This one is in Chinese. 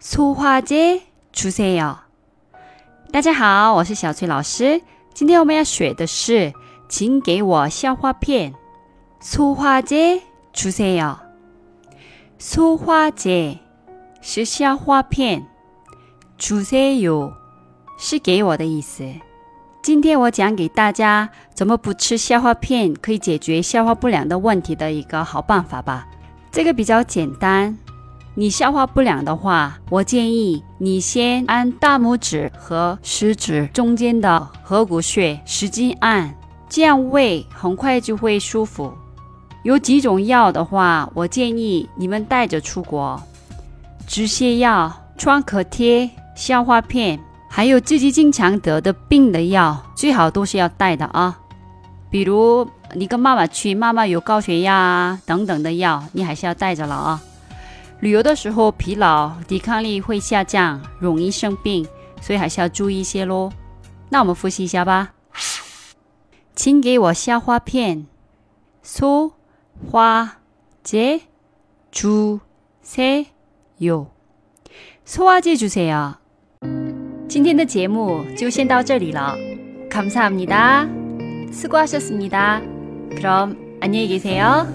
소화제주세요。大家好，我是小崔老师。今天我们要学的是，请给我消化片。소화제주세 요。 소화제是消化片，주세요是给我的意思。今天我讲给大家怎么不吃消化片可以解决消化不良的问题的一个好办法吧。这个比较简单。 你消化不良的话，我建议你先按大拇指和食指中间的合谷穴使劲按，这样胃很快就会舒服。有几种药的话，我建议你们带着出国，止泻药、创可贴、消化片，还有自己经常得的病的药，最好都是要带的啊。比如你跟妈妈去，妈妈有高血压啊等等的药，你还是要带着了啊。旅游的时候疲劳，抵抗力会下降，容易生病，所以还是要注意一些喽。那我们复习一下吧。请给我消化片。소화제주세 요。 소화제주세 요。 今天的节目就先到这里了。감사합니 다。 수고하셨습니 다。 그럼안녕히계세 요。